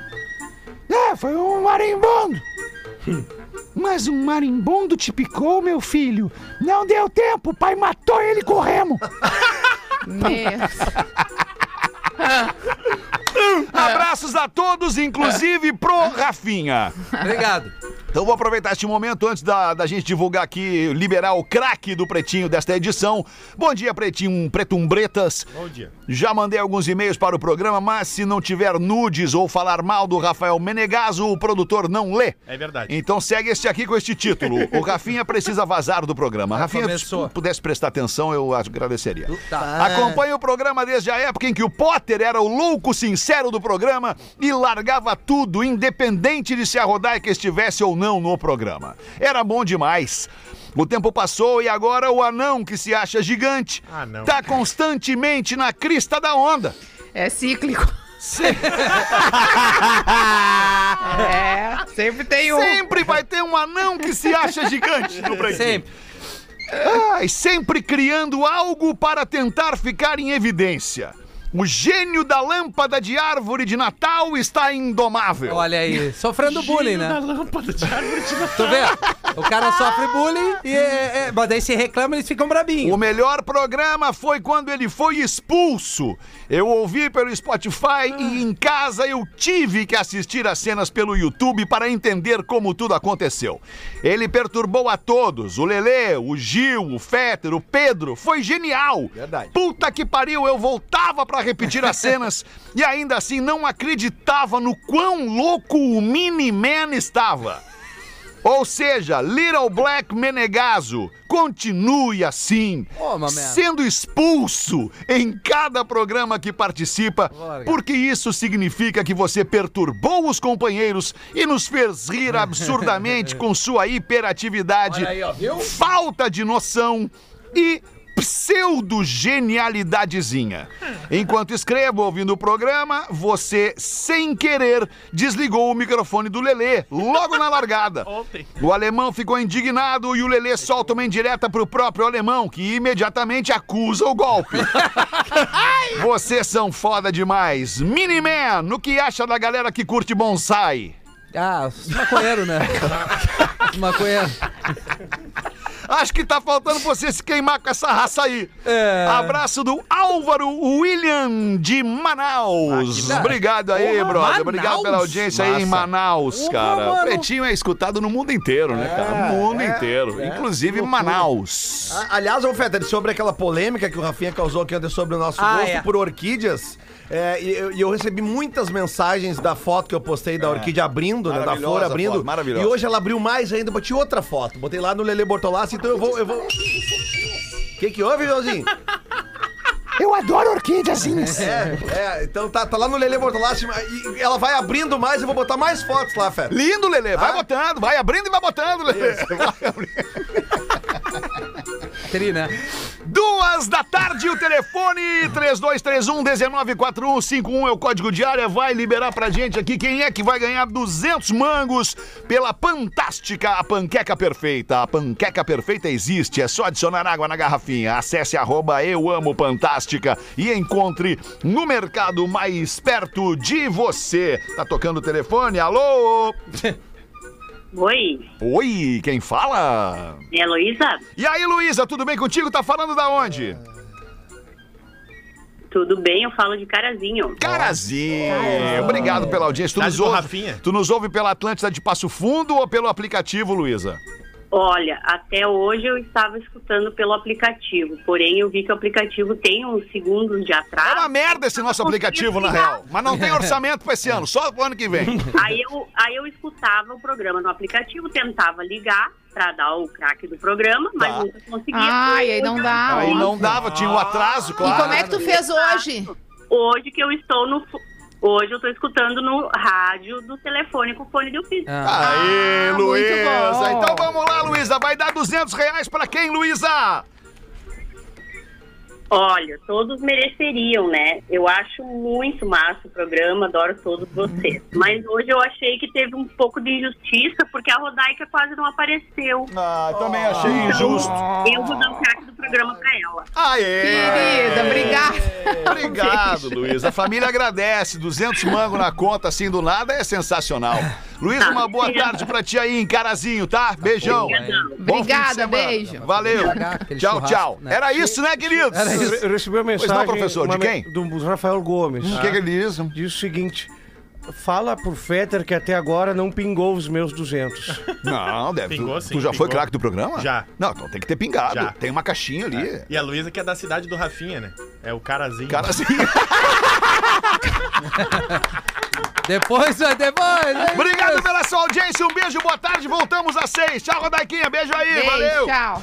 É, foi um marimbondo. <laughs> Mas um marimbondo te picou, meu filho? Não deu tempo, o pai matou ele e corremos. <laughs> Meu. <laughs> Abraços a todos, inclusive pro Rafinha. Obrigado. Então vou aproveitar este momento antes da, da gente divulgar aqui, liberar o craque do Pretinho desta edição. Bom dia, Pretinho Pretumbretas. Bom dia. Já mandei alguns e-mails para o programa, mas se não tiver nudes ou falar mal do Rafael Menegaso, o produtor não lê. É verdade. Então segue este aqui com este título. O Rafinha precisa vazar do programa. Rafinha, começou. se pudesse prestar atenção, eu agradeceria. Tá. Acompanhe o programa desde a época em que o Potter era o louco sincero do programa e largava tudo, independente de se a Rodaica estivesse ou não no programa. Era bom demais. O tempo passou e agora o anão que se acha gigante Ah, não. tá constantemente na crista da onda. É cíclico. <laughs> é, sempre tem um. Sempre vai ter um anão que se acha gigante no Pretinho. Sempre. Ai, sempre criando algo para tentar ficar em evidência. O gênio da lâmpada de árvore de Natal está indomável. Olha aí, sofrendo bullying, né? Tu vê? O cara sofre bullying e é, é, mas daí se reclama eles ficam brabinhos. O melhor programa foi quando ele foi expulso. Eu ouvi pelo Spotify e em casa eu tive que assistir as cenas pelo YouTube para entender como tudo aconteceu. Ele perturbou a todos, o Lelê, o Gil, o Fetter, o Pedro. Foi genial. Verdade. Puta que pariu, eu voltava para repetir as cenas <laughs> e ainda assim não acreditava no quão louco o Mini-Man estava. Ou seja, Little Black Menegaso, continue assim, mamé. sendo expulso em cada programa que participa, Larga. porque isso significa que você perturbou os companheiros e nos fez rir absurdamente <laughs> com sua hiperatividade, aí, falta de noção e pseudo-genialidadezinha. Enquanto escrevo ouvindo o programa, você, sem querer, desligou o microfone do Lelê, logo na largada. <laughs> Ontem. O alemão ficou indignado e o Lelê solta uma indireta pro próprio alemão, que imediatamente acusa o golpe. <laughs> Vocês são foda demais. Miniman, no que acha da galera que curte bonsai? Ah, maconheiro, né? <laughs> Maconheiro. Acho que tá faltando você se queimar com essa raça aí. É. Abraço do Álvaro William de Manaus. Ah, Obrigado aí, Porra, brother. Obrigado Manaus? pela audiência aí em Massa. Manaus, Porra, cara. mano. O Pretinho é escutado no mundo inteiro, né, cara? No mundo inteiro. Inclusive Manaus. Aliás, ô Fetter, sobre aquela polêmica que o Rafinha causou aqui sobre o nosso Ah, gosto é. por orquídeas. É, e, eu, e eu recebi muitas mensagens da foto que eu postei da orquídea abrindo, né? Da flor abrindo. foto, maravilhosa. E hoje ela abriu mais ainda, botei outra foto. Botei lá no Lele Bortolassi, então eu vou. Eu vou... O que, que houve, Joãozinho? Eu adoro orquídeazinhas. É, é, então tá, tá lá no Lele Bortolassi e ela vai abrindo mais, eu vou botar mais fotos lá, Fetter. Lindo, Lelê. Vai Ah. botando, vai abrindo e vai botando, Lelê. Vai abrindo. <laughs> Tri, né? Duas da tarde, o telefone 3231-194151 é o código de área. Vai liberar pra gente aqui quem é que vai ganhar 200 mangos pela Fantástica, a panqueca perfeita. A panqueca perfeita existe, é só adicionar água na garrafinha. Acesse arroba eu amo Fantástica e encontre no mercado mais perto de você. Tá tocando o telefone? Alô? <laughs> Oi, Oi, quem fala? é a Heloísa? E aí, Luísa, tudo bem contigo? Tá falando da onde? Tudo bem? Eu falo de Carazinho. Carazinho, obrigado pela audiência. Tu Cidade nos, ouve, Rafinha. tu nos ouve pela Atlântida de Passo Fundo ou pelo aplicativo, Luísa? Olha, até hoje eu estava escutando pelo aplicativo, porém eu vi que o aplicativo tem uns segundos de É atraso. uma merda esse nosso aplicativo, na real. Mas não tem orçamento pra esse ano, só pro ano que vem. <laughs> Aí eu, aí eu escutava o programa no aplicativo, tentava ligar para dar o craque do programa, mas Tá. nunca conseguia. Ai, aí não dá. Aí não dava, tinha o atraso, E claro. como é que tu fez hoje? Hoje que eu estou no. Hoje eu estou escutando no rádio do telefone com fone de ouvido. Ah, Aí, Ah, muito Luísa. bom. Então vamos lá, Luísa. Vai dar 200 reais pra quem, Luísa? Olha, todos mereceriam, né? Eu acho muito massa o programa, adoro todos vocês. Mas hoje eu achei que teve um pouco de injustiça, porque a Rodaica quase não apareceu. Ah, também achei injusto. Eu vou dar o craque do programa pra ela. Aê! Querida, obrigada. Obrigado, Luísa. A família agradece. 200 mangos na conta, assim, do nada, é sensacional. Luísa, uma boa tarde pra ti aí em Carazinho, tá? Beijão. Obrigada, beijo. Valeu. Tchau, tchau. né? Era isso, né, queridos? Era isso. Eu recebi uma mensagem. não, professor, de quem? Do Rafael Gomes. O que, que ele diz? Diz o seguinte: fala pro Fetter que até agora não pingou os meus 200. <laughs> Não, deve. Pingou, tu, sim, tu já foi pingou. craque do programa? Já. Não, então tem que ter pingado. Já. Tem uma caixinha ali. E a Luísa que é da cidade do Rafinha, né? É o carazinho. Carazinho. Depois, <laughs> depois. é Obrigado pela sua audiência. Um beijo, boa tarde. Voltamos às seis. Tchau, Rodaiquinha. Beijo aí. Beijo, Valeu. tchau.